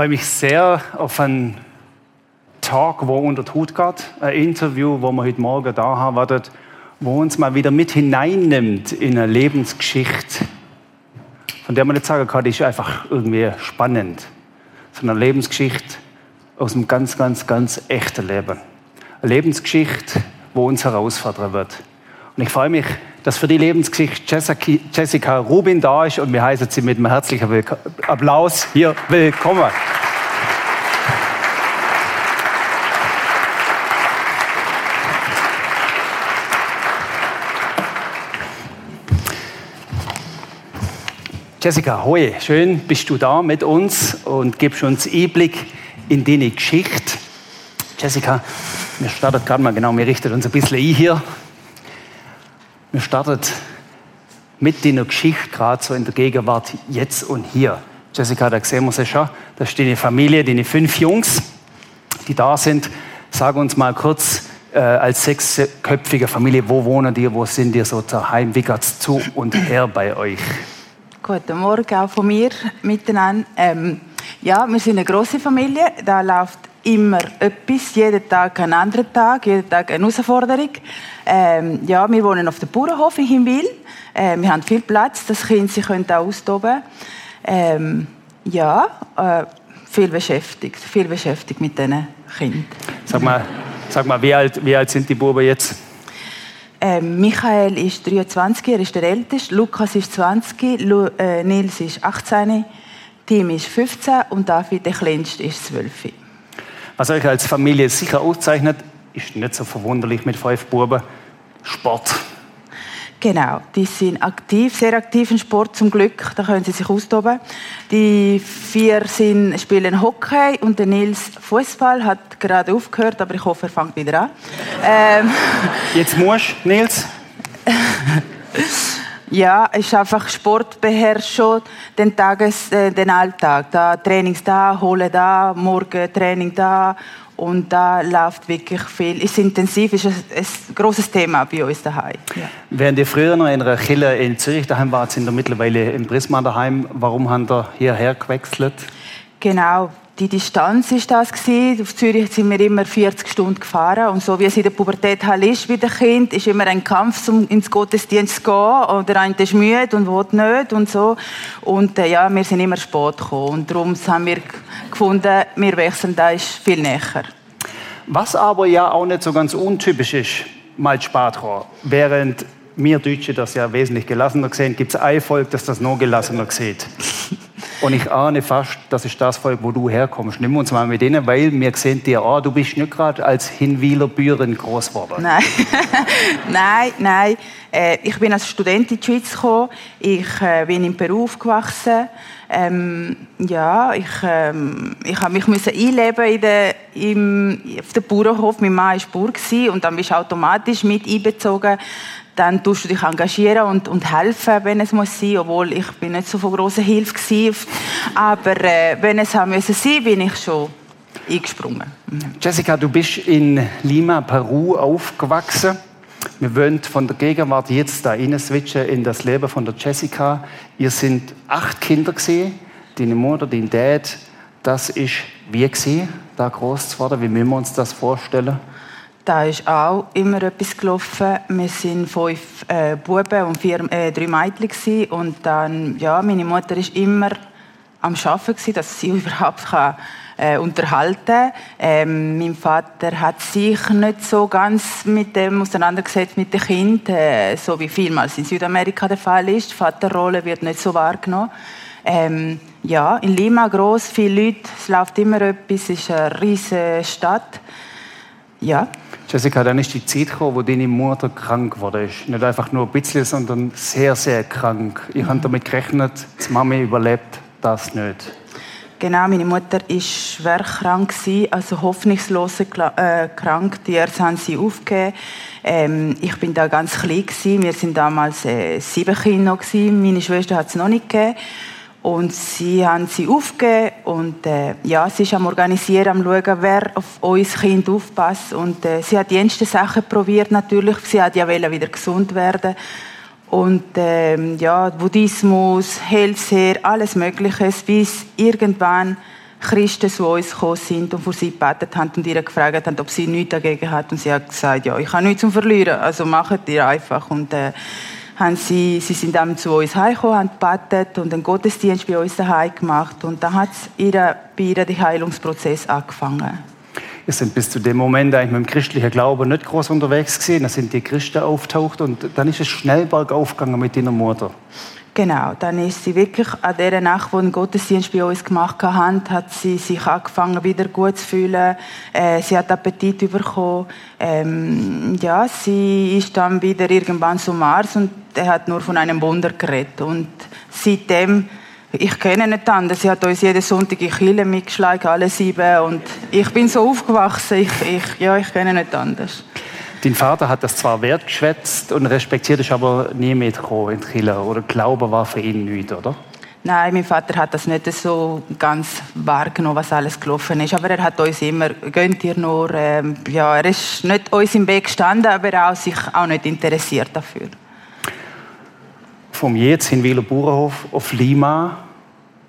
freue mich sehr auf einen Talk, wo unter Hut geht. Ein Interview, wo wir heute Morgen da haben werden, wo uns mal wieder mit hineinnimmt in eine Lebensgeschichte, von der man nicht sagen kann, die ist einfach irgendwie spannend. Sondern eine Lebensgeschichte aus einem ganz, ganz, ganz echten Leben. Eine Lebensgeschichte, wo uns herausfordern wird. Und ich freue mich, dass für die Lebensgeschichte Jessica Rubin da ist und wir heißen sie mit einem herzlichen Applaus hier willkommen. Jessica, hoi, schön bist du da mit uns und gibst uns Einblick in deine Geschichte. Jessica, wir starten gerade mal genau, wir richten uns ein bisschen ein hier. Wir starten mit deiner Geschichte gerade so in der Gegenwart, jetzt und hier. Jessica, da sehen wir sie schon. Da ist deine Familie, deine fünf Jungs, die da sind. Sag uns mal kurz, äh, als sechsköpfige Familie, wo wohnen die, wo sind ihr so daheim, wie geht's zu und her bei euch? Guten Morgen auch von mir miteinander. Ähm, ja, wir sind eine große Familie. Da läuft immer etwas, jeden Tag ein anderer Tag, jeden Tag eine Herausforderung. Ähm, ja, wir wohnen auf dem Bauernhof in Hinwil. Ähm, wir haben viel Platz, dass Kinder sich auch austoben ähm, Ja, äh, viel beschäftigt, viel beschäftigt mit diesen Kindern. Sag mal, sag mal wie, alt, wie alt sind die Buben jetzt? Ähm, Michael ist 23, er ist der Älteste. Lukas ist 20, Lu äh, Nils ist 18, Tim ist 15 und David, der Kleinste, ist 12. Was euch als Familie sicher auszeichnet, ist nicht so verwunderlich mit fünf Buben, Sport. Genau, die sind aktiv, sehr aktiv im Sport zum Glück, da können sie sich austoben. Die vier sind, spielen Hockey und der Nils Fußball hat gerade aufgehört, aber ich hoffe, er fängt wieder an. Ähm. Jetzt musst Nils. ja, ist einfach Sport beherrscht schon den Tages, äh, den Alltag. Da Trainings da, hole da, morgen Training da und da läuft wirklich viel. Ist intensiv, ist ein, ein großes Thema bei uns daheim. Ja. Während ihr früher noch in einer Kille in Zürich daheim wart, sind ihr mittlerweile in Prisma daheim. Warum habt ihr hierher gewechselt? Genau, die Distanz ist das. Auf Zürich sind wir immer 40 Stunden gefahren und so wie es in der Pubertät halt ist wie der Kind, ist immer ein Kampf, um ins Gottesdienst zu gehen. Und der eine ist müde und will nicht und so. Und äh, ja, wir sind immer spät gekommen und darum haben wir gefunden, wir wechseln, da ist viel näher. Was aber ja auch nicht so ganz untypisch ist, mal kommen. Während wir Deutsche das ja wesentlich gelassener sehen, gibt es ein Volk, das das noch gelassener sieht. Und ich ahne fast, das ist das Volk, wo du herkommst. Wir uns mal mit denen, weil wir sehen dir an, du bist nicht gerade als Hinwiler Büren groß geworden. Nein, nein, nein. Äh, ich bin als Student in die Schweiz gekommen. Ich äh, bin in Peru aufgewachsen. Ähm, ja, ich, ähm, ich habe mich müssen einleben in der, im, auf dem Bauernhof. Mein Mann war Bauer und dann bist du automatisch mit einbezogen dann tust du dich engagieren und, und helfen, wenn es muss sein, obwohl ich bin nicht so von großer Hilfe gewesen. Aber äh, wenn es haben müssen sein, bin ich schon eingesprungen. Mhm. Jessica, du bist in Lima, Peru aufgewachsen. Wir wollen von der Gegenwart jetzt da switchen in das Leben von der Jessica. Ihr sind acht Kinder gesehen, deine Mutter, dein Dad. Das ist wie gesehen, da groß zu werden. Wie müssen wir uns das vorstellen? Da ist auch immer etwas gelaufen. Wir waren fünf äh, Buben und vier, äh, drei Mädchen. Und dann, ja, meine Mutter war immer am Arbeiten, dass sie überhaupt kann, äh, unterhalten kann. Ähm, mein Vater hat sich nicht so ganz mit dem auseinandergesetzt, mit den Kindern, äh, so wie vielmals in Südamerika der Fall ist. Die Vaterrolle wird nicht so wahrgenommen. Ähm, ja, in Lima groß, viele Leute, es läuft immer etwas, es ist eine riesige Stadt. Ja. Jessica, dann ist die Zeit gekommen, wo deine Mutter krank wurde. Nicht einfach nur ein bisschen, sondern sehr, sehr krank. Ich mhm. habe damit gerechnet, die Mami überlebt das nicht. Genau, meine Mutter war schwer krank, also hoffnungslos äh, krank. Die Ärzte haben sie aufgegeben. Ähm, ich bin da ganz klein. Gewesen. Wir sind damals äh, sieben Kinder. Gewesen. Meine Schwester hat es noch nicht gegeben. Und sie haben sie aufgegeben und äh, ja, sie ist am Organisieren, am schauen, wer auf uns Kind aufpasst. Und äh, sie hat die ersten Sachen probiert natürlich. Sie hat ja wieder gesund werden. Und ähm, ja, Buddhismus, Hellseher, alles Mögliche, bis irgendwann Christen zu uns gekommen sind und für sie gebetet haben und ihr gefragt haben, ob sie nichts dagegen hat. Und sie hat gesagt, ja, ich habe nichts zum Verlieren, also macht ihr einfach. Und äh, haben sie, sie sind dann zu uns heimgekommen, haben gebetet und einen Gottesdienst bei uns daheim gemacht. Und dann hat ihre, bei ihr der Heilungsprozess angefangen. Wir sind bis zu dem Moment eigentlich mit dem christlichen Glauben nicht groß unterwegs gewesen. Da sind die Christen auftaucht und dann ist es schnell bergauf gegangen mit deiner Mutter. Genau, dann ist sie wirklich an dieser Nacht, wo ein Gottesdienst bei uns gemacht hat, hat sie sich angefangen, wieder gut zu fühlen. Äh, sie hat Appetit bekommen. Ähm, ja, sie ist dann wieder irgendwann zum Mars und er hat nur von einem Wunder geredet. Und seitdem, ich kenne nicht anders, sie hat uns jeden Sonntag in Chile mitgeschlagen, alle sieben. Und ich bin so aufgewachsen, ich, ich, ja, ich kenne nicht anders. Dein Vater hat das zwar wertgeschätzt und respektiert, ist aber nie mitgekommen in Chile. Oder Glaube war für ihn nichts, oder? Nein, mein Vater hat das nicht so ganz wahrgenommen, was alles gelaufen ist. Aber er hat uns immer, gönnt ihr nur, ähm, ja, er ist nicht uns im Weg gestanden, aber auch sich auch nicht interessiert dafür. Vom jetzt in Wieler Bauernhof auf Lima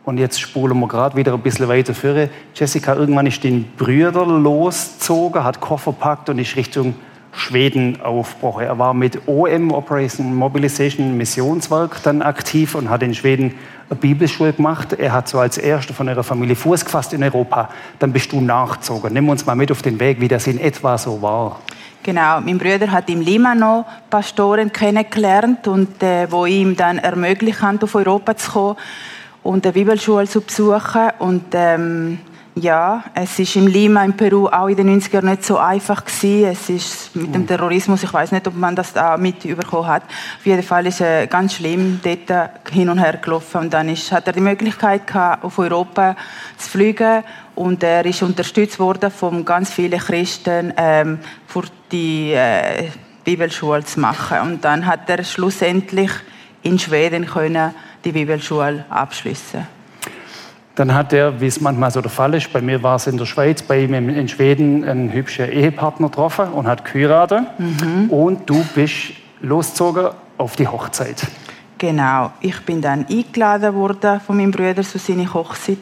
und jetzt spulen wir gerade wieder ein bisschen weiter führen. Jessica, irgendwann ist den Brüder losgezogen, hat Koffer packt und ist Richtung Schweden aufgebrochen. Er war mit OM, Operation Mobilization Missionswerk, dann aktiv und hat in Schweden eine Bibelschule gemacht. Er hat so als Erster von ihrer Familie Fuß gefasst in Europa. Dann bist du nachgezogen. Nimm uns mal mit auf den Weg, wie das in etwa so war. Genau, mein Bruder hat im Limano Pastoren kennengelernt und äh, wo ihm dann ermöglicht haben, auf Europa zu kommen und eine Bibelschule zu besuchen und ähm, ja, es ist im Lima in Peru auch in den 90er nicht so einfach gewesen. Es ist mit dem Terrorismus, ich weiß nicht, ob man das da mit überkommen hat. Auf jeden Fall ist es ganz schlimm dort hin und her gelaufen und dann ist, hat er die Möglichkeit gehabt, auf Europa zu fliegen und er ist unterstützt worden von ganz vielen Christen ähm, für die äh, Bibelschule zu machen und dann hat er schlussendlich in Schweden können die Bibelschule abschließen. Dann hat er, wie es manchmal so der Fall ist, bei mir war es in der Schweiz, bei ihm in Schweden einen hübschen Ehepartner getroffen und hat geheiratet. Mhm. Und du bist losgezogen auf die Hochzeit. Genau. Ich bin dann eingeladen worden von meinem Bruder zu seiner Hochzeit.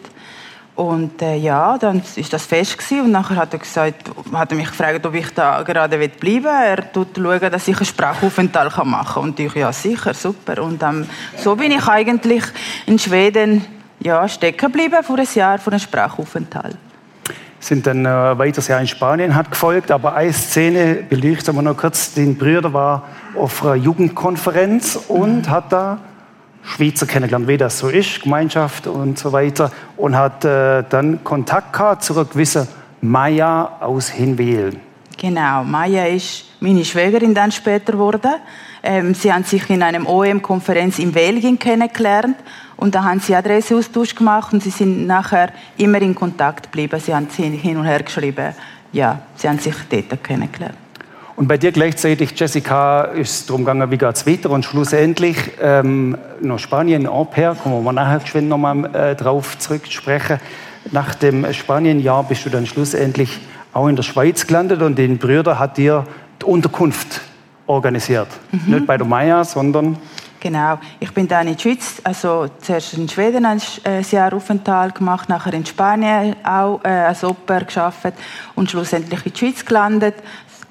Und äh, ja, dann ist das fest gewesen. und nachher hat er gesagt, hat er mich gefragt, ob ich da gerade bleiben will. Er tut schauen, dass ich einen Sprachaufenthalt machen kann. Und ich, ja sicher, super. Und ähm, so bin ich eigentlich in Schweden ja, stecken geblieben vor einem Jahr, vor einem Sprachaufenthalt. Sind dann äh, weiteres Jahr in Spanien hat gefolgt, aber eine Szene beleuchten wir noch kurz. Den Brüder war auf einer Jugendkonferenz und mhm. hat da Schweizer kennengelernt, wie das so ist, Gemeinschaft und so weiter, und hat äh, dann Kontakt gehabt zu einer gewissen Maya aus Hinwil. Genau, Maya ist meine Schwägerin dann später geworden. Ähm, sie haben sich in einem OEM-Konferenz in Belgien kennengelernt und da haben sie Adresseaustausch gemacht und sie sind nachher immer in Kontakt geblieben. Sie haben hin und her geschrieben. Ja, sie haben sich dort kennengelernt. Und bei dir gleichzeitig, Jessica, ist es darum gegangen, wie geht es weiter? Und schlussendlich ähm, nach Spanien, pair, kommen wir nachher geschwind nochmal äh, drauf zurücksprechen. Nach dem Spanienjahr bist du dann schlussendlich auch in der Schweiz gelandet und den Brüder hat dir die Unterkunft organisiert. Mhm. Nicht bei der Maya, sondern Genau. Ich bin dann in die Schweiz, also zuerst in Schweden ein äh, Jahr Aufenthalt gemacht, nachher in Spanien auch äh, als Oper geschafft und schlussendlich in die Schweiz gelandet,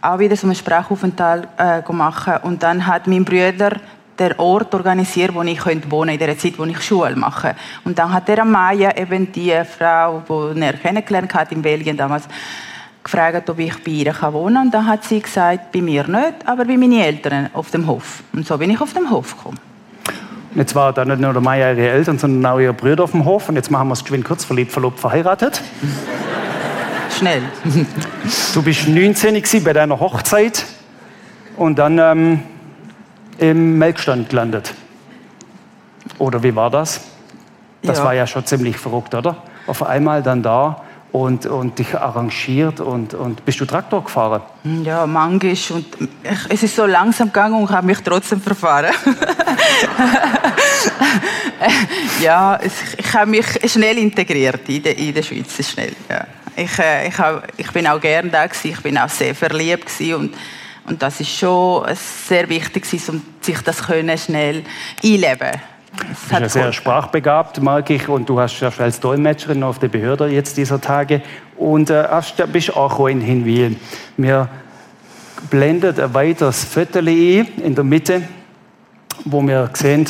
auch wieder so einen Sprachaufenthalt äh, gemacht und dann hat mein Bruder der Ort organisiert, wo ich wohnen könnte in der Zeit, wo ich Schule mache. Und dann hat er Maya, eben die Frau, die er kennengelernt hat in Belgien damals, gefragt, ob ich bei ihr wohnen kann. Und dann hat sie gesagt, bei mir nicht, aber bei meinen Eltern auf dem Hof. Und so bin ich auf dem Hof gekommen. Jetzt war da nicht nur der Maya ihre Eltern, sondern auch ihre Brüder auf dem Hof. Und jetzt machen wir es geschwind kurz verliebt, verlobt, verheiratet. Schnell. du bist 19 bei deiner Hochzeit und dann ähm, im Melkstand gelandet. Oder wie war das? Das ja. war ja schon ziemlich verrückt, oder? Auf einmal dann da und, und dich arrangiert und, und bist du Traktor gefahren? Ja, manchmal. Und ich, es ist so langsam gegangen und habe mich trotzdem verfahren. ja, ich, ich habe mich schnell integriert in der, in der Schweiz. Schnell, ja. ich, äh, ich, hab, ich bin auch gerne da gewesen, ich bin auch sehr verliebt gewesen und und das ist schon sehr wichtig, um sich das können schnell einleben Du bist ja sehr sprachbegabt, merke ich, und du hast ja als Dolmetscherin auf der Behörde jetzt dieser Tage und äh, bist auch in Hinwil. Wir blendet ein weiteres Viertel in der Mitte, wo wir sehen,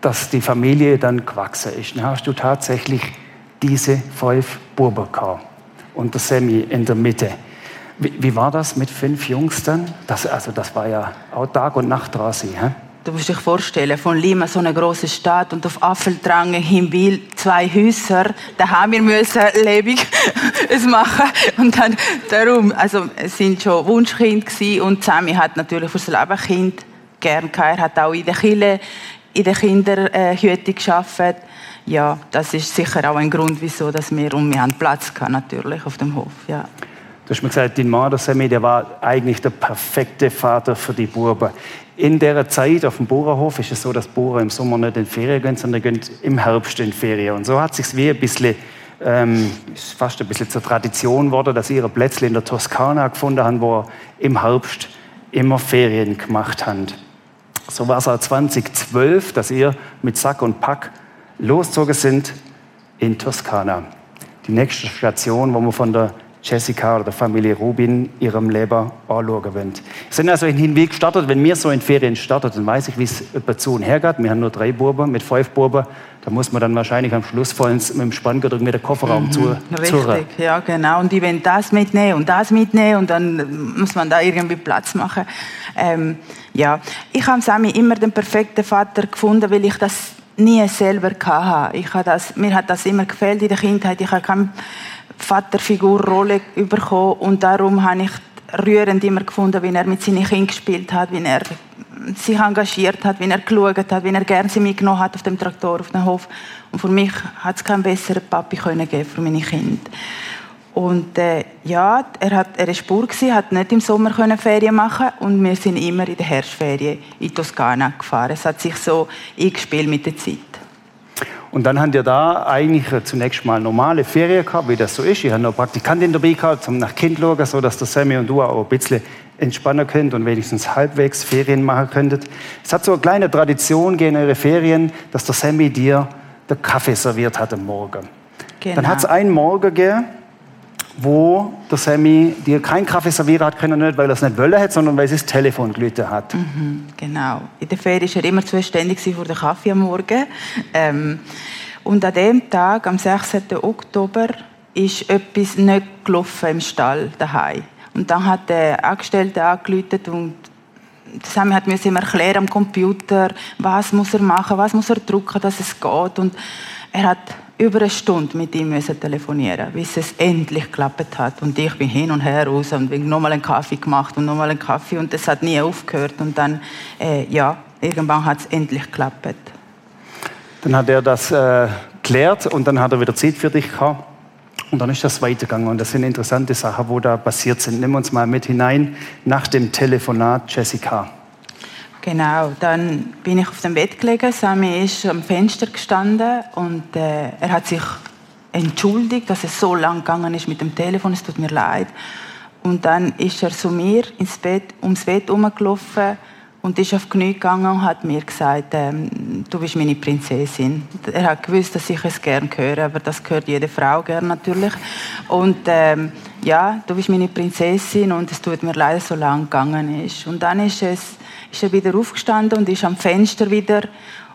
dass die Familie dann gewachsen ist. Dann hast du tatsächlich diese fünf Buben gehabt und der Sammy in der Mitte. Wie, wie, war das mit fünf Jungs dann? Das, also das war ja auch Tag und Nacht draußen. He? Du musst dich vorstellen, von Lima so eine große Stadt und auf Affeldrange Hinwil zwei Häuser, da haben wir müssen lebig es machen und dann darum, also es sind schon Wunschkind und Sammy hat natürlich fürs Leben Kind gern gehabt. Er hat auch in der Kille in der Kinderhütte geschafft. Ja, das ist sicher auch ein Grund, wieso dass wir und wir Platz hatten, natürlich auf dem Hof. Ja. Du hast mir gesagt, dein Mann, der Sammy, der war eigentlich der perfekte Vater für die Buben. In der Zeit auf dem Bauernhof ist es so, dass Bauern im Sommer nicht in Ferien gehen, sondern gehen im Herbst in Ferien. Und so hat sich wie ein bisschen, ähm, ist fast ein bisschen zur Tradition geworden, dass ihre Plätzchen in der Toskana gefunden haben, wo im Herbst immer Ferien gemacht haben. So war es auch 2012, dass ihr mit Sack und Pack losgezogen sind in Toskana. Die nächste Station, wo wir von der Jessica oder der Familie Rubin ihrem Leben anschauen wollen. Wir sind also in den Weg gestartet. Wenn wir so in Ferien starten, dann weiß ich, wie es zu und her geht. Wir haben nur drei Buben mit fünf Buben. Da muss man dann wahrscheinlich am Schluss vollends mit dem Spanngurt mit dem Kofferraum mhm, zu. Richtig, ja genau. Und die wollen das mitnehmen und das mitnehmen und dann muss man da irgendwie Platz machen. Ähm, ja, ich habe Sammy immer den perfekten Vater gefunden, weil ich das nie selber hatte. Ich habe das, mir hat das immer gefällt in der Kindheit. Ich habe Vaterfigurrolle bekommen und darum habe ich rührend immer gefunden, wie er mit seinen Kindern gespielt hat, wie er sich engagiert hat, wie er geschaut hat, wie er gerne sie mitgenommen hat auf dem Traktor, auf dem Hof. Und für mich hat es keinen besseren Papi können geben für meine Kinder. Und äh, ja, er hat er war Spur gewesen, hat nicht im Sommer können Ferien machen und wir sind immer in der Herbstferien in Toskana gefahren. Es hat sich so eingespielt mit der Zeit. Und dann haben wir da eigentlich zunächst mal normale Ferien gehabt, wie das so ist. Ich habe noch Praktikantin dabei gehabt, um nach Kind zu schauen, so dass der Sammy und du auch ein bisschen entspannen könnt und wenigstens halbwegs Ferien machen könntet. Es hat so eine kleine Tradition gegen eure Ferien, dass der Sammy dir den Kaffee serviert hat am Morgen. Genau. Dann hat es einen Morgen gegeben, wo der Sammy dir keinen Kaffee servieren hat können, nicht weil er es nicht wollen hat, sondern weil es das Telefon gelitten hat. Mhm, genau. In der Ferien war er immer zuständig für den Kaffee am Morgen. Ähm, und an dem Tag, am 16. Oktober, ist etwas nicht gelaufen im Stall daheim. Und dann hat der Angestellte angerufen und Sammy hat mir erklären am Computer, was muss er machen, was muss er drücken, dass es geht. Und er hat über eine Stunde mit ihm müssen telefonieren, bis es endlich geklappt hat. Und ich bin hin und her raus und bin nochmal einen Kaffee gemacht und nochmal einen Kaffee und es hat nie aufgehört. Und dann, äh, ja, irgendwann hat es endlich geklappt. Dann hat er das äh, geklärt und dann hat er wieder Zeit für dich gehabt. Und dann ist das weitergegangen. Und das sind interessante Sachen, wo da passiert sind. Nimm uns mal mit hinein nach dem Telefonat, Jessica. Genau, dann bin ich auf dem Bett gelegen. Sami ist am Fenster gestanden und äh, er hat sich entschuldigt, dass es so lang gegangen ist mit dem Telefon. Es tut mir leid. Und dann ist er zu mir ins Bett, ums Bett herumgelaufen und ist auf die Knie gegangen und hat mir gesagt, ähm, du bist meine Prinzessin. Er hat gewusst, dass ich es gerne höre, aber das gehört jede Frau gern natürlich. Und ähm, ja, du bist meine Prinzessin und es tut mir leid, dass es so lang gegangen ist. Und dann ist es ist er wieder aufgestanden und ist am Fenster wieder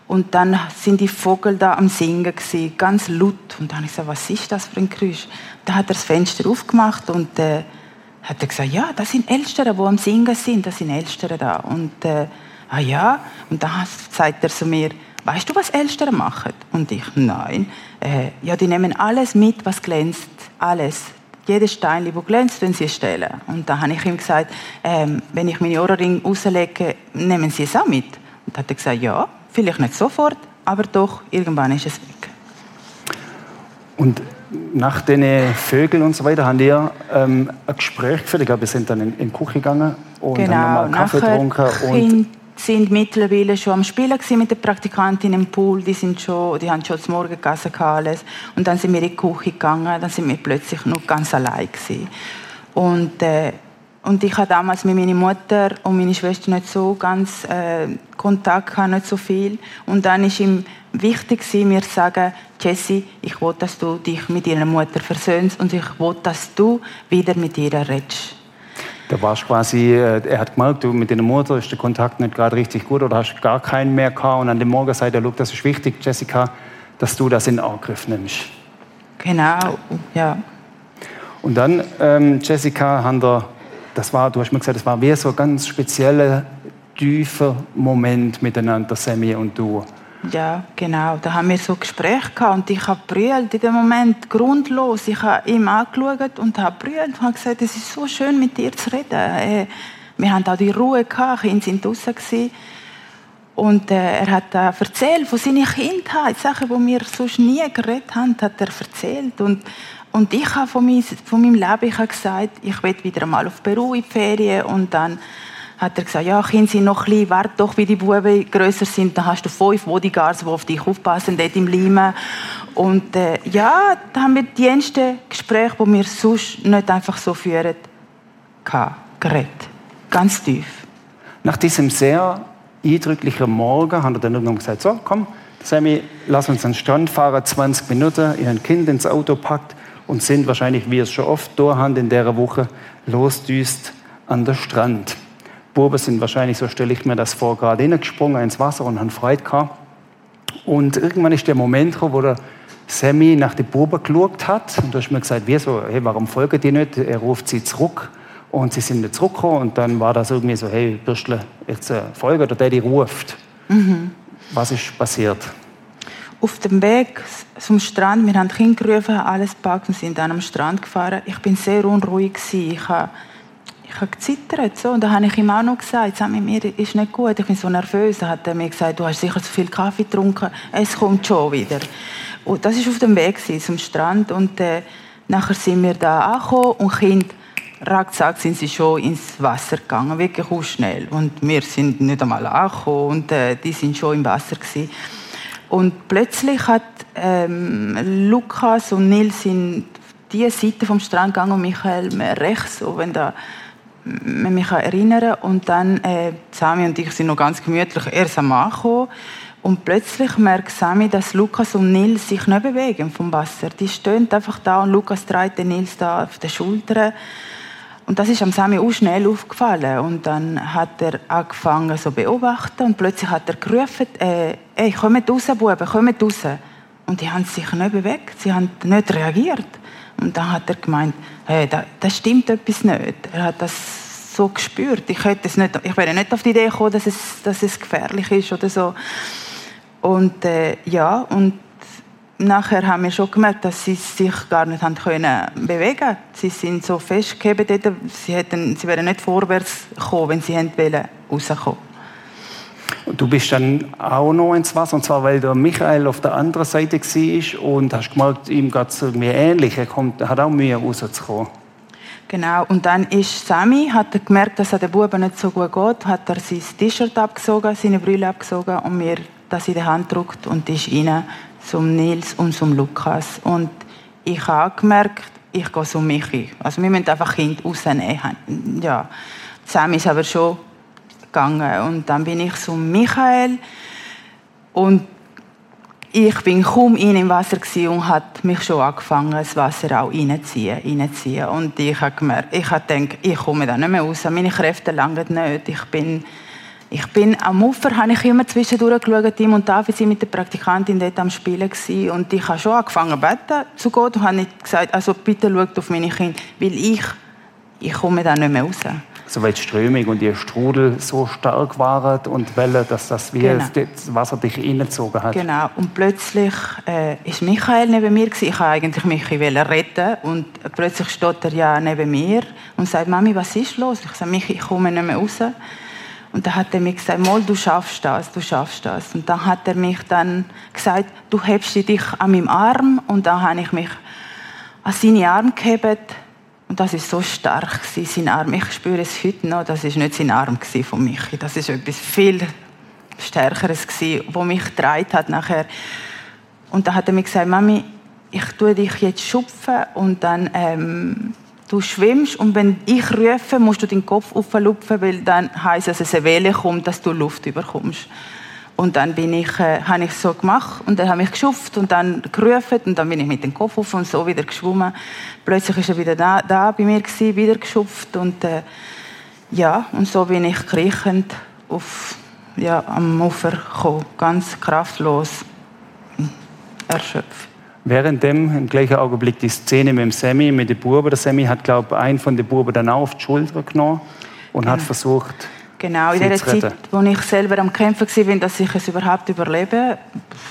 und dann sind die Vögel da am Singen gewesen, ganz laut. Und dann habe ich gesagt, was ist das für ein Geräusch? Da hat er das Fenster aufgemacht und äh, hat er gesagt, ja, das sind Elstern, die am Singen sind, das sind Elstern da. Und äh, ah ja, und dann sagt er zu mir, weißt du, was Elstern machen? Und ich, nein. Äh, ja, die nehmen alles mit, was glänzt, alles jedes Stein, das glänzt, wenn sie es stellen. Und da habe ich ihm gesagt, ähm, wenn ich meine Ohrringe rauslege, nehmen Sie es auch mit. Und hat er gesagt, ja, vielleicht nicht sofort, aber doch, irgendwann ist es weg. Und nach den Vögeln und so weiter haben wir ähm, ein Gespräch geführt. Ich glaube, wir sind dann in, in die Küche gegangen und genau, haben nochmal Kaffee getrunken. Und sind mittlerweile schon am Spielen mit den Praktikantinnen im Pool. Die, sind schon, die haben schon zum Morgen gegessen alles. Und dann sind wir in die Küche gegangen. Dann sind wir plötzlich noch ganz allein gewesen. Und äh, Und ich hatte damals mit meiner Mutter und meiner Schwester nicht so ganz äh, Kontakt, gehabt, nicht so viel. Und dann war ihm wichtig, mir zu sagen, Jessie, ich will, dass du dich mit deiner Mutter versöhnst und ich will, dass du wieder mit ihr redest. Da warst quasi, äh, er hat gemerkt, du mit deiner Mutter ist der Kontakt nicht gerade richtig gut oder hast gar keinen mehr gehabt. Und an dem Morgen sagt er, das ist wichtig, Jessica, dass du das in Angriff nimmst. Genau, ja. Und dann, ähm, Jessica, haben wir das war, du hast mir gesagt, das war wie so ein ganz spezieller, tiefer Moment miteinander, Sammy und du. Ja, genau. Da haben wir so Gespräche gehabt und ich habe brüllt in dem Moment grundlos. Ich habe ihm angeschaut und habe brüllt und habe gesagt, es ist so schön mit dir zu reden. Äh, wir haben auch die Ruhe gehabt, Kinder sind draußen und äh, er hat äh, erzählt von seiner Kindheit, Sachen, die wir sonst nie geredet haben, hat er erzählt und und ich habe von, mein, von meinem Leben ich habe gesagt, ich will wieder einmal auf Peru in die Ferien. Und dann hat er gesagt, ja, Kinder sind noch klein, warte doch, wie die Buben grösser sind, dann hast du fünf Bodyguards, die auf dich aufpassen, dort im Lima. Und äh, ja, da haben wir die ersten Gespräche, die wir sonst nicht einfach so führen, geredet. Ganz tief. Nach diesem sehr eindrücklichen Morgen hat er dann irgendwann gesagt, so, komm, Sammy, lass uns an den Strand fahren, 20 Minuten, ihr Kind ins Auto packt und sind wahrscheinlich, wie es schon oft durchhand in der Woche, losdüst an der Strand. Buben sind wahrscheinlich, so stelle ich mir das vor, gerade hineingesprungen ins Wasser und haben Freude gehabt. Und irgendwann ist der Moment gekommen, wo der Sammy nach den Buben geschaut hat. Und da hast mir gesagt, wieso, hey, warum folgen die nicht? Er ruft sie zurück. Und sie sind nicht zurückgekommen. Und dann war das irgendwie so, hey, Bürstle, jetzt äh, folge, oder der die ruft. Mhm. Was ist passiert? auf dem Weg zum Strand, wir haben die Kinder gerufen, alles gepackt und sind dann am Strand gefahren. Ich bin sehr unruhig gewesen. Ich habe, ich habe gezittert. So. Und da habe ich ihm auch noch gesagt, Sammy, mir ist nicht gut, ich bin so nervös. Da hat er mir gesagt, du hast sicher zu viel Kaffee getrunken, es kommt schon wieder. Und das war auf dem Weg zum Strand. Und äh, nachher sind wir da angekommen und Kind Rackzack sind sie schon ins Wasser gegangen, wirklich auch schnell. Und wir sind nicht einmal angekommen und äh, die sind schon im Wasser gewesen. Und plötzlich hat ähm, Lukas und Nils in die Seite vom Strand gegangen und Michael rechts, so wenn da man mich erinnern Und dann äh, Sami und ich sind noch ganz gemütlich erst am Ankommen. Und plötzlich merkt Sami, dass Lukas und Nils sich nicht bewegen vom Wasser. Die stehen einfach da und Lukas trägt den Nils da auf den Schultern. Und das ist am Sami auch schnell aufgefallen. Und dann hat er angefangen so beobachten und plötzlich hat er gerufen, äh, ey, kommt raus, Buben, kommt raus. Und die haben sich nicht bewegt, sie haben nicht reagiert. Und dann hat er gemeint, hey, da, da stimmt etwas nicht. Er hat das so gespürt. Ich, hätte es nicht, ich wäre nicht auf die Idee gekommen, dass es, dass es gefährlich ist oder so. Und äh, ja, und nachher haben wir schon gemerkt, dass sie sich gar nicht haben können bewegen Sie sind so festgehebt dort, sie, hätten, sie wären nicht vorwärts gekommen, wenn sie wollten rauskommen. Und du bist dann auch noch ins Wasser, und zwar weil der Michael auf der anderen Seite war und hast gemerkt, ihm geht es irgendwie ähnlich. Er kommt, hat auch Mühe rauszukommen. Genau, und dann ist Sammy, hat er gemerkt, dass es den Buben nicht so gut geht, hat er sein T-Shirt abgezogen, seine Brille abgezogen und mir das in die Hand gedrückt und ist rein zum Nils und zum Lukas. Und ich habe gemerkt, ich gehe zum Michi. Also wir müssen einfach Kind rausnehmen. Ja. Sam ist aber schon gegangen. Und dann bin ich zum Michael und ich bin kaum in im Wasser und hat mich schon angefangen, das Wasser auch reinzuziehen, reinzuziehen. Und ich habe gemerkt, ich habe gedacht, ich komme da nicht mehr raus. Meine Kräfte langen nicht. Ich bin ich bin am Ufer, habe ich immer zwischendurch geschaut, Tim und David sind mit der Praktikantin dort am Spielen gewesen. und ich habe schon angefangen zu beten zu Gott und habe nicht gesagt, also bitte schaut auf meine Kinder, weil ich, ich komme da nicht mehr raus. Weil die Strömung und die Strudel so stark waren und Wellen, dass das wie genau. das Wasser dich reingezogen hat. Genau, und plötzlich äh, ist Michael neben mir gewesen. Ich wollte eigentlich mich retten und plötzlich steht er ja neben mir und sagt, Mami, was ist los? Ich sage, Michi, ich komme nicht mehr raus. Und da hat er mir gesagt, Mol, du schaffst das, du schaffst das. Und dann hat er mich dann gesagt, du hebst dich an meinem Arm. Und dann habe ich mich an seine Arm gehebt. Und das ist so stark sein Arm. Ich spüre es heute noch. Das ist nicht sein Arm von Michi. Das ist etwas viel Stärkeres gewesen, wo mich getragen hat nachher. Und dann hat er mir gesagt, Mami, ich tue dich jetzt schupfen und dann ähm, du schwimmst und wenn ich rufe, musst du deinen Kopf auflupfen, weil dann heisst es, dass eine Welle kommt, dass du Luft überkommst. Und dann bin ich, äh, habe ich so gemacht und dann habe ich geschufft und dann gerufen und dann bin ich mit dem Kopf auf und so wieder geschwommen. Plötzlich ist er wieder da, da bei mir gewesen, wieder geschupft und äh, ja, und so bin ich kriechend auf, ja, am Ufer gekommen, ganz kraftlos, erschöpft. Währenddem im gleichen Augenblick die Szene mit dem Sammy, mit dem Buben. Der Sammy hat, glaube ich, einen von den Buben dann auch auf die Schulter genommen und ja. hat versucht, Genau, in der Zeit, wo ich selber am Kämpfen war, dass ich es überhaupt überlebe,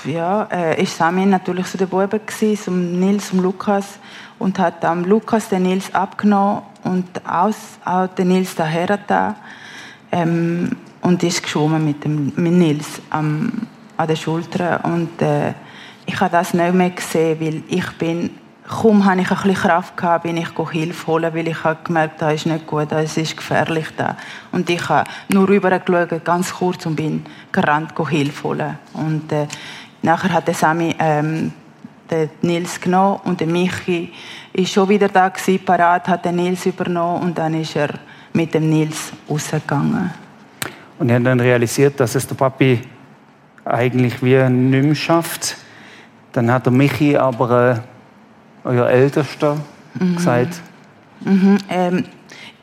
ja, äh, ist Sami natürlich zu den Buben gewesen, zum Nils, zum Lukas und hat am Lukas den Nils abgenommen und aus, auch den Nils daher da ähm, und ist geschwommen mit dem mit Nils am, an der Schulter und äh, ich habe das nicht mehr gesehen, weil ich bin kaum hatte ich ein bisschen Kraft gehabt, bin ich Hilfe holen, weil ich habe gemerkt, das ist nicht gut, das ist gefährlich da. Und ich habe nur rüber geschaut, ganz kurz und bin gerannt Hilfe holen. Und äh, nachher hat der Sami ähm, den Nils genommen und der Michi ist schon wieder da gewesen, parat, hat den Nils übernommen und dann ist er mit dem Nils rausgegangen. Und er hat dann realisiert, dass es der Papi eigentlich wie nicht mehr schafft. Dann hat der Michi aber äh, euer Ältester mhm. gesagt? Mhm. Ähm,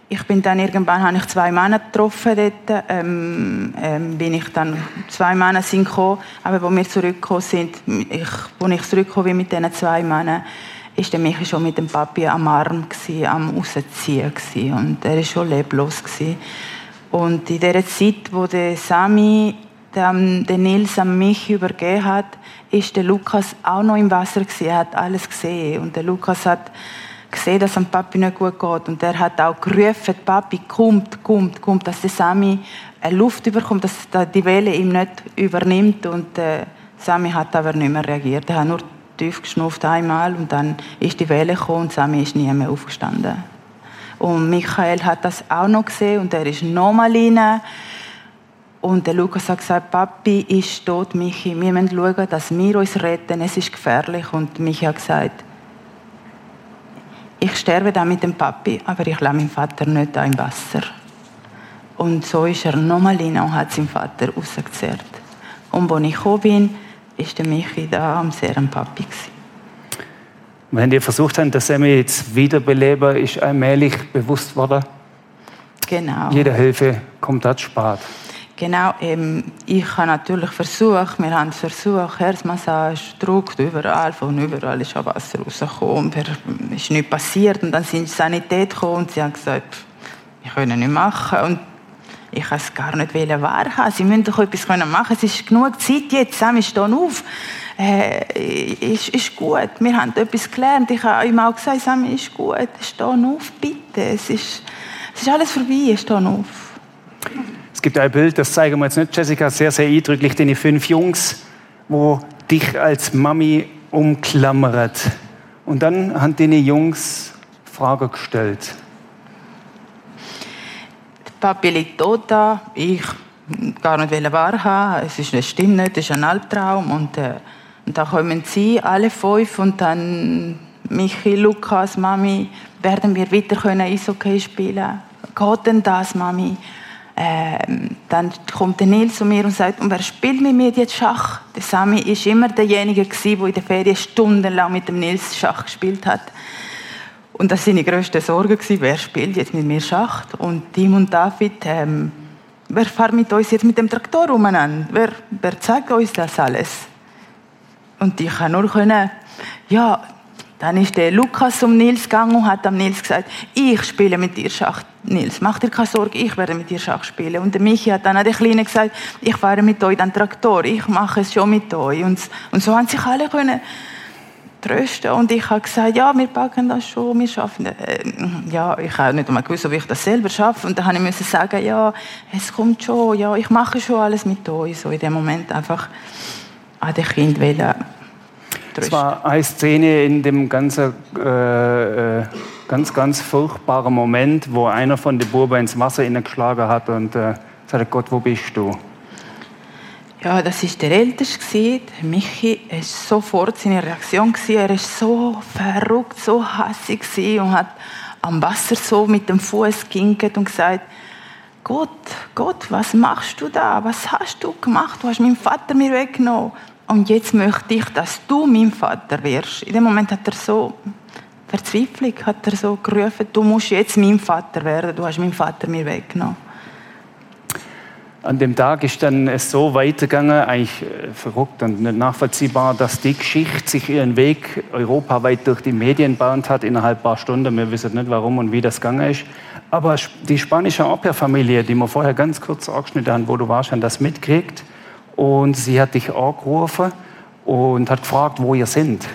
ich bin dann irgendwann habe ich zwei Männer getroffen dort. Ähm, ähm, bin ich dann zwei Männer sind gekommen, aber wo wir zurückgekommen sind, ich, wo ich zurückgekommen bin mit diesen zwei Männern, ist der Michi schon mit dem Papi am Arm gewesen, am rausziehen gewesen. und er ist schon leblos gewesen. Und in der Zeit, wo der Sami den, den Nils an mich übergeben hat, ist der Lukas auch noch im Wasser gewesen. Er hat alles gesehen und der Lukas hat gesehen, dass es dem Papi nicht gut geht und er hat auch gerufen, Papi, kommt, kommt, kommt, dass der Sami eine Luft überkommt, dass die Welle ihm nicht übernimmt und äh, Sami hat aber nicht mehr reagiert. Er hat nur tief geschnupft einmal und dann ist die Welle gekommen und Sami ist nie mehr aufgestanden. Und Michael hat das auch noch gesehen und er ist nochmal rein und der Lukas hat gesagt, Papi ist tot, Michi, wir müssen schauen, dass wir uns retten, es ist gefährlich. Und Michi hat gesagt, ich sterbe da mit dem Papi, aber ich lasse meinen Vater nicht da im Wasser. Und so ist er nochmal rein und hat seinen Vater rausgezerrt. Und als ich gekommen bin, war der Michi da am sehr am Papi. Wenn ihr versucht habt, das Sammy jetzt wiederbeleben, ist allmählich bewusst worden, genau. jede Hilfe kommt dort spät. Genau, ähm, ich habe natürlich versucht, wir haben versucht, Herzmassage, Druck, überall, von überall ist Wasser rausgekommen, es ist nichts passiert und dann sind die Sanität gekommen und sie haben gesagt, wir können nicht machen und ich es gar nicht wahrhaben. Sie müssen doch etwas machen Es ist genug Zeit jetzt. Sam, stehen auf. Äh, ist, ist gut. Wir haben etwas gelernt. Ich habe ihm auch gesagt, Sam, ist gut. Steh auf, bitte. Es ist, es ist alles vorbei. Steh auf. Gibt ein Bild, das zeigen wir jetzt nicht, Jessica, sehr, sehr eindrücklich, deine fünf Jungs, wo dich als Mami umklammert. Und dann haben deine Jungs Fragen gestellt. Papi liegt tot da, ich gar nicht wahrhaben, es ist, es stimmt nicht, es ist ein Albtraum. Und, äh, und dann kommen sie, alle fünf, und dann Michi, Lukas, Mami, werden wir weiter können Eishockey spielen? Geht denn das, Mami? Ähm, dann kommt der Nils zu mir und sagt, und wer spielt mit mir jetzt Schach? Der Sami ist immer derjenige gewesen, der in der Ferien stundenlang mit dem Nils Schach gespielt hat. Und das war seine grösste Sorge, gewesen, wer spielt jetzt mit mir Schach? Und Tim und David, ähm, wer fährt mit uns jetzt mit dem Traktor umeinander? Wer, wer zeigt uns das alles? Und ich kann nur können, ja, dann ist der Lukas zum Nils gegangen und hat am Nils gesagt, ich spiele mit dir Schach. Nils, mach dir keine Sorge, ich werde mit dir Schach spielen. Und der Michi hat dann an den Kleinen gesagt, ich fahre mit euch den Traktor, ich mache es schon mit euch. Und, und so haben sich alle können trösten. Und ich habe gesagt, ja, wir packen das schon, wir schaffen das. Äh, ja, ich habe nicht einmal gewusst, ob ich das selber schaffe. Und dann musste ich sagen, ja, es kommt schon, ja, ich mache schon alles mit euch. So in dem Moment einfach an den Kind wollen es war eine Szene in dem ganzen, äh, äh, ganz, ganz furchtbaren Moment, wo einer von den Buben ins Wasser geschlagen hat und äh, sagte, Gott, wo bist du? Ja, das war der Älteste, Michi. War sofort seine Reaktion. Er war so verrückt, so hassig und hat am Wasser so mit dem Fuß ginget und gesagt, Gott, Gott, was machst du da? Was hast du gemacht? Du hast meinen Vater mir weggenommen. Und jetzt möchte ich, dass du mein Vater wirst. In dem Moment hat er so Verzweiflung, hat er so gerufen, du musst jetzt mein Vater werden. Du hast meinen Vater mir weggenommen. An dem Tag ist dann es so weitergegangen, eigentlich äh, verrückt und nicht nachvollziehbar, dass die Geschichte sich ihren Weg europaweit durch die Medien bahnt hat innerhalb ein paar Stunden. Wir wissen nicht, warum und wie das gegangen ist. Aber die spanische Au-pair-Familie, die wir vorher ganz kurz angeschnitten haben, wo du warst, haben das mitgekriegt. Und sie hat dich angerufen und hat gefragt, wo ihr seid.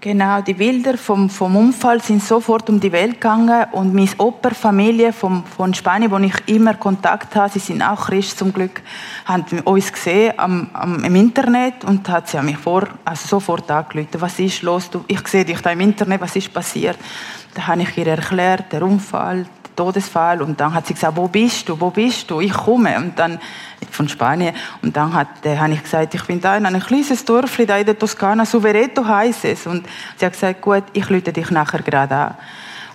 Genau, die Bilder vom, vom Unfall sind sofort um die Welt gegangen und meine Operfamilie vom, von Spanien, wo ich immer Kontakt habe, sie sind auch Christ zum Glück, haben uns gesehen am, am, im Internet und hat sie mich vor, also sofort angerufen, was ist los, du, ich sehe dich da im Internet, was ist passiert? Da habe ich ihr erklärt, der Unfall, Todesfall und dann hat sie gesagt, wo bist du, wo bist du, ich komme. Und dann von Spanien. Und dann hat, äh, habe ich gesagt, ich bin da in einem kleinen Dorf da in der Toskana, Suvereto heißt es. Und sie hat gesagt, gut, ich lüte dich nachher gerade an.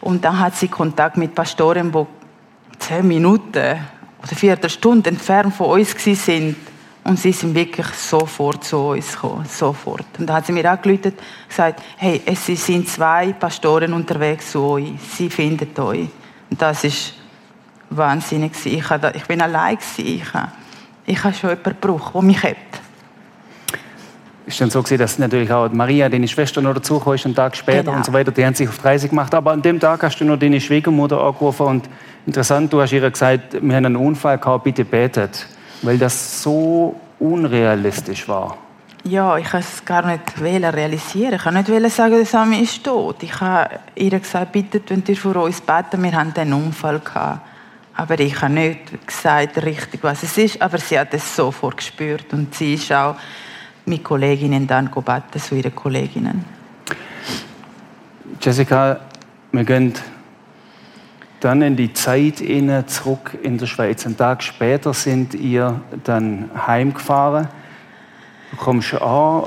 Und dann hat sie Kontakt mit Pastoren, wo zehn Minuten oder Viertelstunde entfernt von uns sind. Und sie sind wirklich sofort zu uns gekommen, sofort. Und dann hat sie mir angerufen gesagt, hey, es sind zwei Pastoren unterwegs zu euch, sie finden euch. Das ist wahnsinnig. Ich, ich bin allein. Ich, ich habe schon jemanden gebraucht, der mich hat. Es war dann so, dass natürlich auch Maria, deine Schwester, noch dazugekommen ist, einen Tag später genau. und so weiter. Die haben sich auf 30 gemacht. Aber an dem Tag hast du noch deine Schwiegermutter angerufen. Und interessant, du hast ihr gesagt, wir haben einen Unfall gehabt, bitte betet. Weil das so unrealistisch war. Ja, ich kann es gar nicht realisieren. Ich kann nicht sagen, der Sami ist tot. Ich habe ihr gesagt, bitte, wenn ihr für uns beten, wir haben einen Unfall gehabt. Aber ich habe nicht gesagt, richtig, was es ist, aber sie hat es sofort gespürt. Und sie ist auch mit Kolleginnen dann gebeten, zu ihren Kolleginnen. Jessica, wir gehen dann in die Zeit zurück in der Schweiz. Einen Tag später sind ihr dann heimgefahren. Du kommst an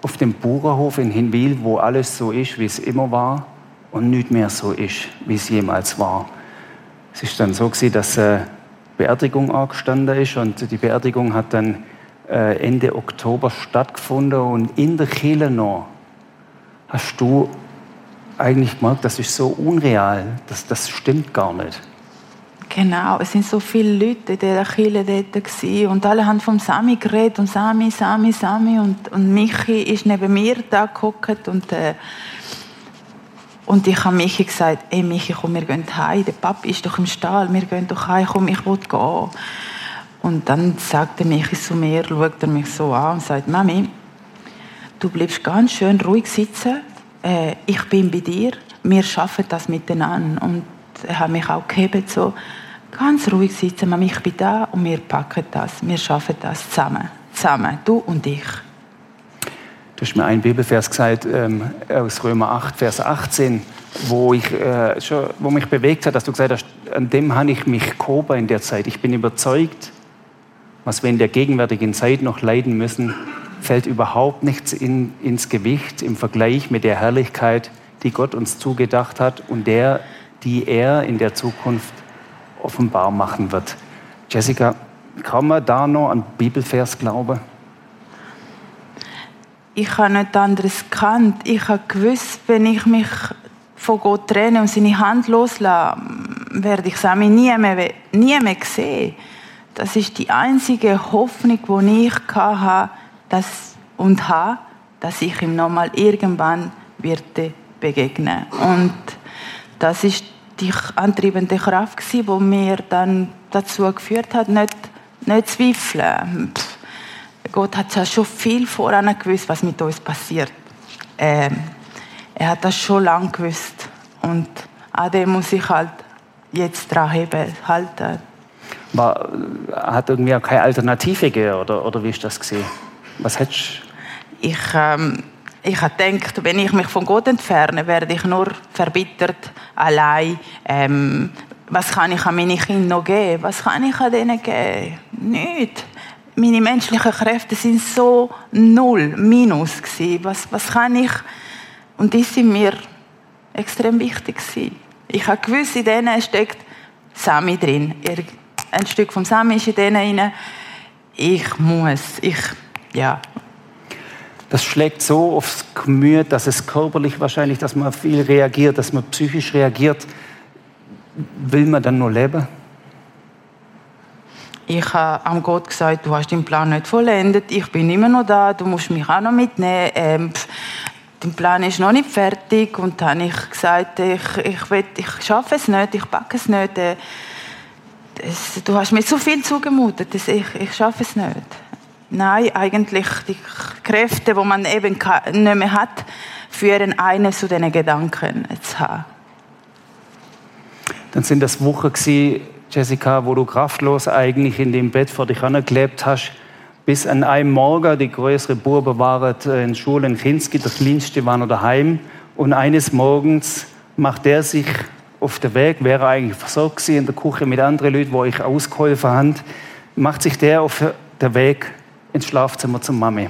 auf dem Bauernhof in Hinwil, wo alles so ist, wie es immer war und nicht mehr so ist, wie es jemals war. Es ist dann so gewesen, dass eine Beerdigung angestanden ist und die Beerdigung hat dann äh, Ende Oktober stattgefunden und in der Kirche noch hast du eigentlich gemerkt, das ist so unreal, das, das stimmt gar nicht. Genau, es sind so viele Leute in dieser Kirche dort und alle haben vom Sami geredet und Sami, Sami, Sami und, und Michi ist neben mir da geguckt und äh, und ich habe Michi gesagt, ey Michi, komm, wir gehen heim, der Papi ist doch im Stall, wir gehen doch heim, komm, ich will gehen. Und dann sagte Michi zu mir, schaut er mich so an und sagt, Mami, du bleibst ganz schön ruhig sitzen, äh, ich bin bei dir, wir schaffen das miteinander. Und er hat mich auch gehebt, so, ganz ruhig sitzen, Mama, ich bin da und wir packen das, wir schaffen das zusammen, zusammen, du und ich. Du hast mir einen Bibelvers gesagt ähm, aus Römer 8, Vers 18, wo, ich, äh, schon, wo mich bewegt hat, dass du gesagt hast, an dem habe ich mich gehoben in der Zeit. Ich bin überzeugt, was wir in der gegenwärtigen Zeit noch leiden müssen, fällt überhaupt nichts in, ins Gewicht im Vergleich mit der Herrlichkeit, die Gott uns zugedacht hat und der, die er in der Zukunft offenbar machen wird. Jessica, kann man da noch an Bibelvers glauben? Ich habe nicht anderes gekannt. Ich habe gewusst, wenn ich mich von Gott trenne und seine Hand loslasse, werde ich Sami nie mehr, nie mehr sehen. Das ist die einzige Hoffnung, die ich hatte dass, und habe, dass ich ihm nochmal irgendwann begegnen. Und das ist die antriebende Kraft die mir dann dazu geführt hat, nicht, nicht zu zweifeln. Gott hat ja schon viel voran gewusst, was mit uns passiert. Ähm, er hat das schon lange gewusst. Und an dem muss ich halt jetzt dran halten. War, hat irgendwie auch keine Alternative gegeben, oder, oder wie ist das gesehen? Was hättest Ich, ähm, ich habe gedacht, wenn ich mich von Gott entferne, werde ich nur verbittert, allein. Ähm, was kann ich an meine Kinder noch geben? Was kann ich an denen geben? Nichts. Meine menschlichen Kräfte sind so null, minus gewesen. Was, was kann ich? Und die sind mir extrem wichtig gewesen. Ich habe gewusst, in denen steckt Sami drin. Ein Stück vom Sami ist in denen drin. Ich muss, ich, ja. Das schlägt so aufs Gemüt, dass es körperlich wahrscheinlich, dass man viel reagiert, dass man psychisch reagiert. Will man dann nur leben? Ich habe am Gott gesagt, du hast den Plan nicht vollendet, ich bin immer noch da, du musst mich auch noch mitnehmen. Ähm, dein Plan ist noch nicht fertig. Und dann habe ich gesagt, ich, ich, will, ich schaffe es nicht, ich packe es nicht. Äh, das, du hast mir so viel zugemutet, dass ich, ich schaffe es nicht. Nein, eigentlich die Kräfte, die man eben nicht mehr hat, führen einen zu diesen Gedanken zu haben. Dann sind das Wochen gewesen, Jessica, wo du kraftlos eigentlich in dem Bett vor dich gelebt hast, bis an einem Morgen, die größere Buben waren in der Schule in Kinski, der kleinste war noch daheim. Und eines Morgens macht er sich auf den Weg, wäre eigentlich versorgt in der Küche mit anderen Leuten, wo ich ausgeholfen habe, macht sich der auf den Weg ins Schlafzimmer zur Mami.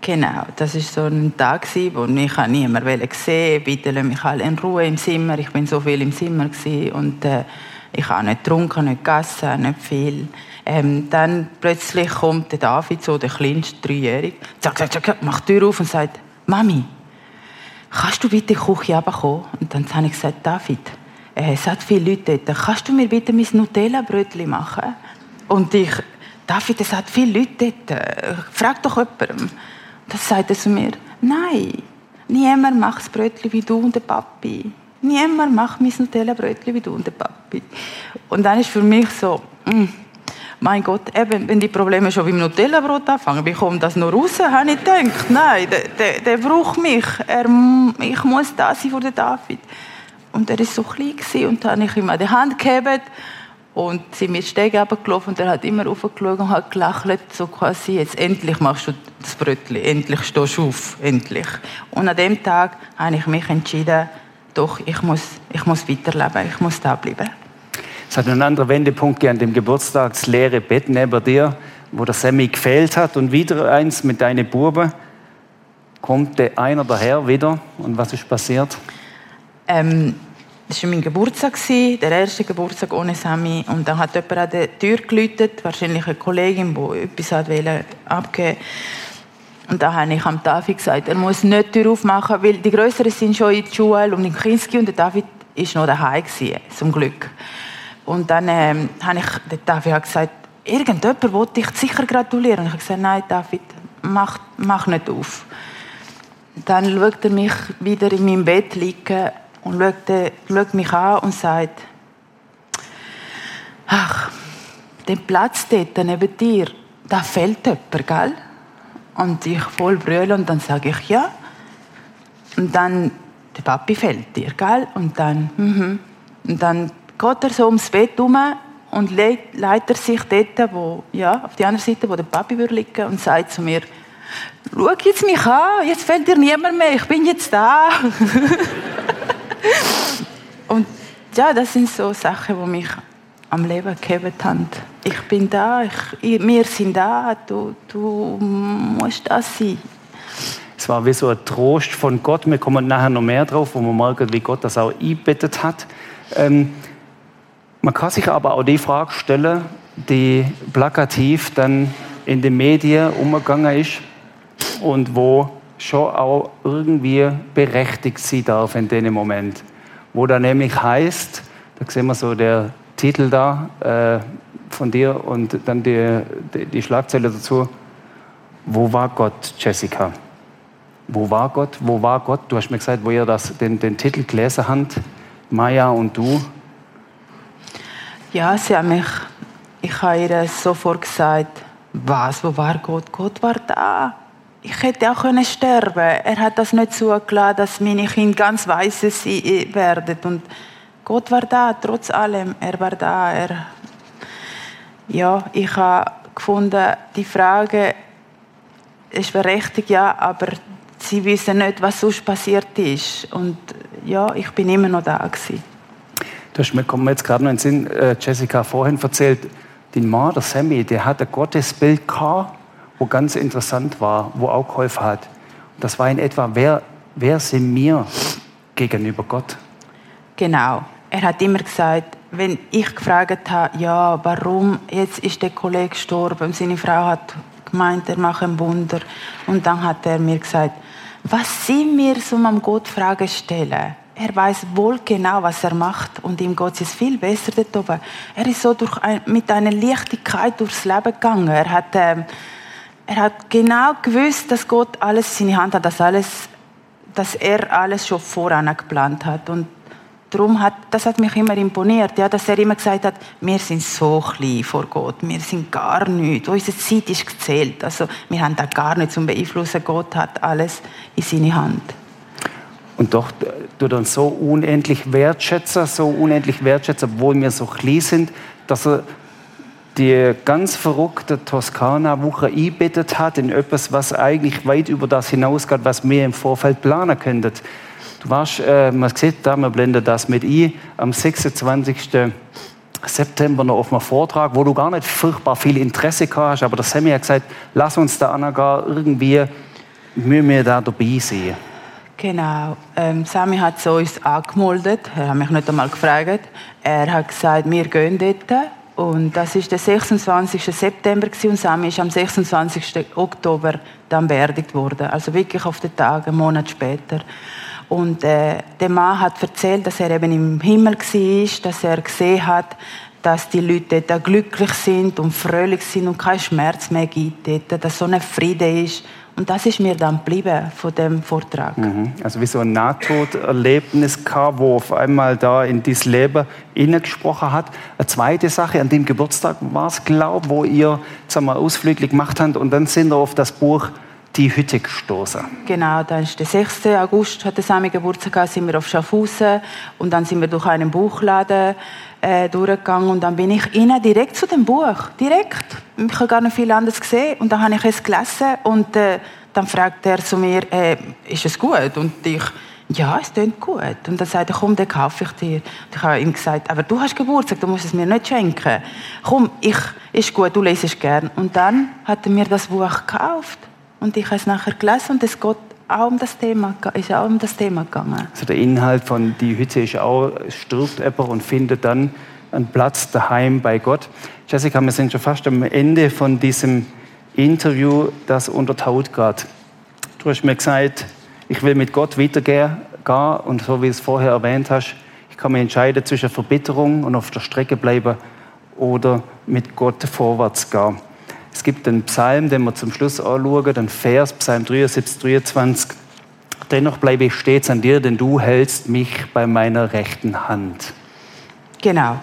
Genau, das war so ein Tag, wo mich niemand gesehen Bitte lass mich alle in Ruhe im Zimmer. Ich bin so viel im Zimmer und äh, ich habe nicht getrunken, nicht gegessen, nicht viel. Ähm, dann plötzlich kommt der David, so der kleinste, dreijährige, zack, zack, zack, macht die Tür auf und sagt, Mami, kannst du bitte die Küche runterkommen? Und dann habe ich gesagt, David, äh, es hat viele Leute dort, kannst du mir bitte mein Nutella-Brötchen machen? Und ich, David, es hat viele Leute dort, äh, frag doch jemandem. Dann sagt er zu mir, nein, niemand macht das Brötchen wie du und der Papi. Niemand macht mein Nutella-Brötchen wie du und der Papi. Und dann ist für mich so, mh, mm, mein Gott, eben, wenn die Probleme schon beim Nutella-Brot anfangen, wie kommt das noch raus? Habe ich gedacht, nein, der, der, der braucht mich. Er, ich muss da sein vor David. Und er war so klein und dann habe ich ihm an die Hand gegeben und sind mir Stege gelaufen und er hat immer aufgeschaut und hat gelacht, so quasi, jetzt endlich machst du das Brötchen, endlich stehst du auf, endlich. Und an dem Tag habe ich mich entschieden, doch, ich muss, ich muss weiterleben, ich muss da bleiben. Es hat einen anderen Wendepunkt gegeben, dem Geburtstag, das leere Bett neben dir, wo der Sammy gefehlt hat und wieder eins mit deinen Buben. Kommt der einer daher wieder und was ist passiert? Ähm, das war mein Geburtstag, der erste Geburtstag ohne Sammy. Und dann hat jemand an der Tür geläutet, wahrscheinlich eine Kollegin, die etwas abgeben wollte. Und da habe ich am David gesagt, er muss nicht die Tür aufmachen, weil die Größeren sind schon in der Schule und in Kinski und der David war noch daheim zum Glück. Und dann ähm, habe ich der David gesagt, irgendjemand wollte dich sicher gratulieren. Und ich habe gesagt, nein, David, mach, mach nicht auf. Dann schaut er mich wieder in meinem Bett liegen und schaut, schaut mich an und sagt, ach, den Platz dort neben dir, da fehlt jemand, gell? Und ich voll brüllen und dann sage ich, ja. Und dann, der Papi fällt dir, gell? Und dann, mhm. Und dann geht er so ums Bett herum und leitet er sich dort, wo, ja, auf die andere Seite, wo der Papi liegen und sagt zu mir, schau jetzt mich an, jetzt fällt dir niemand mehr, ich bin jetzt da. und ja, das sind so Sachen, die mich am Leben gehabt haben. Ich bin da, ich, wir sind da, du, du musst das sein. Es war wie so ein Trost von Gott. Wir kommen nachher noch mehr drauf, wo man merkt, wie Gott das auch eingebettet hat. Ähm, man kann sich aber auch die Frage stellen, die plakativ dann in den Medien umgegangen ist und wo schon auch irgendwie berechtigt sein darf in dem Moment. Wo da nämlich heißt, da sehen wir so der Titel da äh, von dir und dann die, die, die Schlagzeile dazu. Wo war Gott, Jessica? Wo war Gott? Wo war Gott? Du hast mir gesagt, wo ihr das, den, den Titel gelesen habt, Maya und du. Ja, sie haben mich, ich habe ihr sofort gesagt, was, wo war Gott? Gott war da. Ich hätte auch können sterben. Er hat das nicht zugelassen, dass meine Kinder ganz weiße werden. Und Gott war da, trotz allem. Er war da. Er ja, ich habe gefunden, die Frage ist berechtigt, ja, aber sie wissen nicht, was sonst passiert ist. Und ja, ich bin immer noch da gewesen. Mir, kommt mir jetzt gerade noch in den Sinn, äh, Jessica vorhin erzählt, dein Mann, der Sammy, der hat ein Gottesbild gehabt, wo ganz interessant war, wo auch geholfen hat. Das war in etwa, wer, wer sind wir gegenüber Gott? Genau. er hat immer gesagt, wenn ich gefragt habe, ja, warum jetzt ist der Kollege gestorben, seine Frau hat gemeint, er mache ein Wunder. Und dann hat er mir gesagt, was Sie mir so am Gott Fragen stellen, er weiß wohl genau, was er macht und ihm geht es viel besser dort oben. Er ist so durch ein, mit einer Leichtigkeit durchs Leben gegangen. Er hat, äh, er hat genau gewusst, dass Gott alles in seine Hand hat, dass, alles, dass er alles schon voran geplant hat. Und darum hat, das hat mich immer imponiert, ja, dass er immer gesagt hat, wir sind so klein vor Gott, wir sind gar nichts, unsere Zeit ist gezählt, also wir haben da gar nichts zum beeinflussen, Gott hat alles in seine Hand. Und doch tut uns so unendlich wertschätzen, so unendlich wertschätzen, obwohl wir so klein sind, dass er die ganz verrückte Toskana-Woche eingebettet hat in etwas, was eigentlich weit über das hinausgeht, was wir im Vorfeld planen könnten. Du warst, äh, man sieht da, man blendet das mit ein, am 26. September noch auf einem Vortrag, wo du gar nicht furchtbar viel Interesse hast, aber der Sammy hat gesagt, lass uns da gar irgendwie, müssen wir da dabei sein. Genau. Ähm, Sami hat uns angemeldet. Er hat mich nicht einmal gefragt. Er hat gesagt, wir gehen dort. Und das ist der 26. September und Sami ist am 26. Oktober dann beerdigt worden. Also wirklich auf den Tag, einen Monat später. Und äh, der Mann hat erzählt, dass er eben im Himmel war, dass er gesehen hat, dass die Leute dort glücklich sind und fröhlich sind und kein Schmerz mehr gibt dort, dass so ein Friede ist und das ist mir dann geblieben von dem Vortrag. Mhm. Also wie so ein Nahtoderlebnis kam, wo auf einmal da in dieses Leben gesprochen hat. Eine zweite Sache, an dem Geburtstag war es, glaube wo ihr sagen wir, Ausflüge gemacht habt und dann sind wir auf das Buch die Hütte gestoßen. Genau, dann ist der 6. August, hat der Sami Geburtstag, sind wir auf Schaffhausen und dann sind wir durch einen Buchladen äh, durchgegangen und dann bin ich innen direkt zu dem Buch, direkt. Ich habe gar nicht viel anderes gesehen und dann habe ich es gelesen und äh, dann fragt er zu mir, äh, ist es gut? Und ich, ja, es klingt gut. Und dann sagt er, komm, den kaufe ich dir. Und ich habe ihm gesagt, aber du hast Geburtstag, du musst es mir nicht schenken. Komm, ich, ist gut, du lesest gern. Und dann hat er mir das Buch gekauft. Und ich habe es nachher gelesen und es geht auch um das Thema, ist auch um das Thema gegangen. Also der Inhalt von die Hütte ist auch, stirbt jemand und findet dann einen Platz daheim bei Gott. Jessica, wir sind schon fast am Ende von diesem Interview, das untertaut geht. Du hast mir gesagt, ich will mit Gott weitergehen und so wie du es vorher erwähnt hast, ich kann mich entscheiden zwischen Verbitterung und auf der Strecke bleiben oder mit Gott vorwärts gehen. Es gibt einen Psalm, den wir zum Schluss anschauen, den Vers, Psalm 73, 23. Dennoch bleibe ich stets an dir, denn du hältst mich bei meiner rechten Hand. Genau.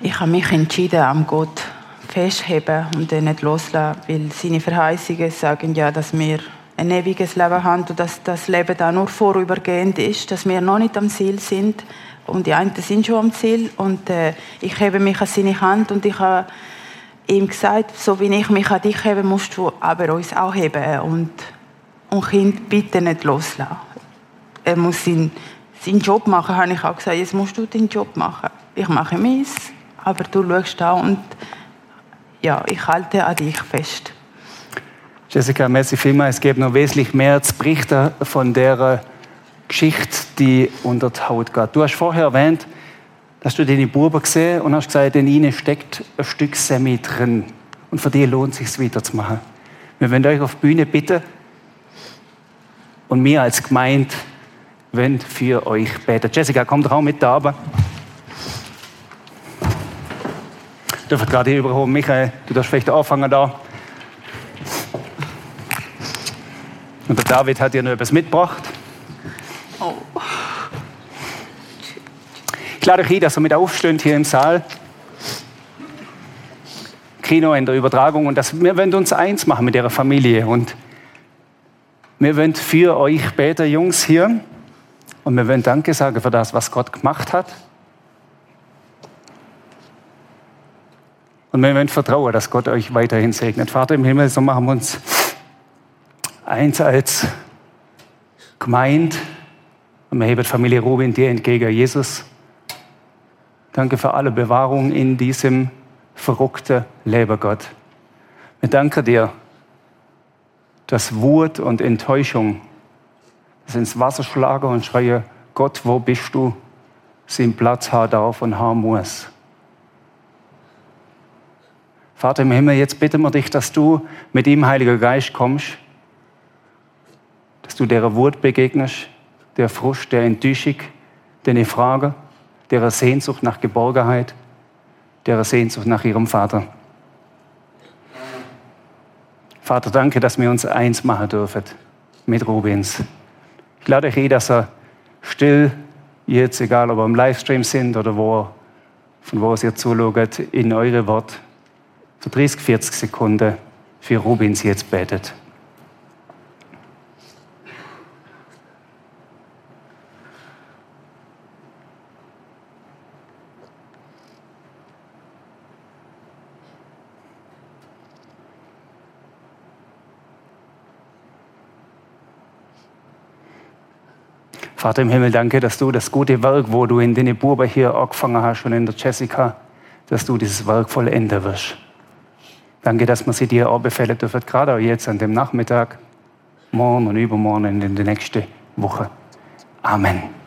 Ich habe mich entschieden, am Gott festheben und den nicht loslassen, weil seine Verheißungen sagen ja, dass wir ein ewiges Leben haben und dass das Leben da nur vorübergehend ist, dass wir noch nicht am Ziel sind und die einen sind schon am Ziel und äh, ich hebe mich an seine Hand und ich habe ihm gesagt, so wie ich mich an dich hebe, musst du aber uns auch heben. Und, und Kind bitte nicht loslassen. Er muss seinen, seinen Job machen, habe ich auch gesagt. Jetzt musst du deinen Job machen. Ich mache meins, aber du schaust da und ja, ich halte an dich fest. Jessica, merci vielmals. Es gibt noch wesentlich mehr zu berichten von der Geschichte, die unter die Haut geht. Du hast vorher erwähnt, dass du deine Buben gesehen und hast gesagt, in ihnen steckt ein Stück Semi drin. Und für die lohnt es sich, es weiterzumachen. Wir wollen euch auf die Bühne bitten und wir als Gemeinde wollen für euch beten. Jessica, komm doch auch mit da runter. Du darfst gerade hier überholen. Michael, du darfst vielleicht anfangen da. Und der David hat dir noch etwas mitgebracht. Oh. Ich lade euch ein, dass ihr mit aufsteht hier im Saal. Kino in der Übertragung und dass wir wollen uns eins machen mit ihrer Familie und wir wollen für euch beten, Jungs hier und wir wollen Danke sagen für das, was Gott gemacht hat. Und wir wollen vertrauen, dass Gott euch weiterhin segnet. Vater im Himmel, so machen wir uns eins als Gemeinde und wir heben Familie Rubin dir entgegen, Jesus. Danke für alle Bewahrung in diesem verrückten Leben, Gott. Wir danken dir, dass Wut und Enttäuschung das ins Wasser schlagen und schreien, Gott, wo bist du? seinen Platz haben darf und haben muss. Vater im Himmel, jetzt bitten wir dich, dass du mit ihm, Heiliger Geist, kommst, dass du der Wut begegnest, der Frust, der Enttäuschung, der Frage, der Sehnsucht nach Geborgenheit, der Sehnsucht nach ihrem Vater. Vater, danke, dass wir uns eins machen dürfen mit Rubens. Ich lade euch ein, dass er still jetzt, egal ob wir im Livestream sind oder wo, von wo ihr zuschaut, in eure Wort für 30, 40 Sekunden für Rubins jetzt betet. Vater im Himmel, danke, dass du das gute Werk, wo du in den Buben hier angefangen hast und in der Jessica, dass du dieses Werk vollenden wirst. Danke, dass wir sie dir auch befehlen dürfen, gerade auch jetzt an dem Nachmittag, morgen und übermorgen in der nächsten Woche. Amen.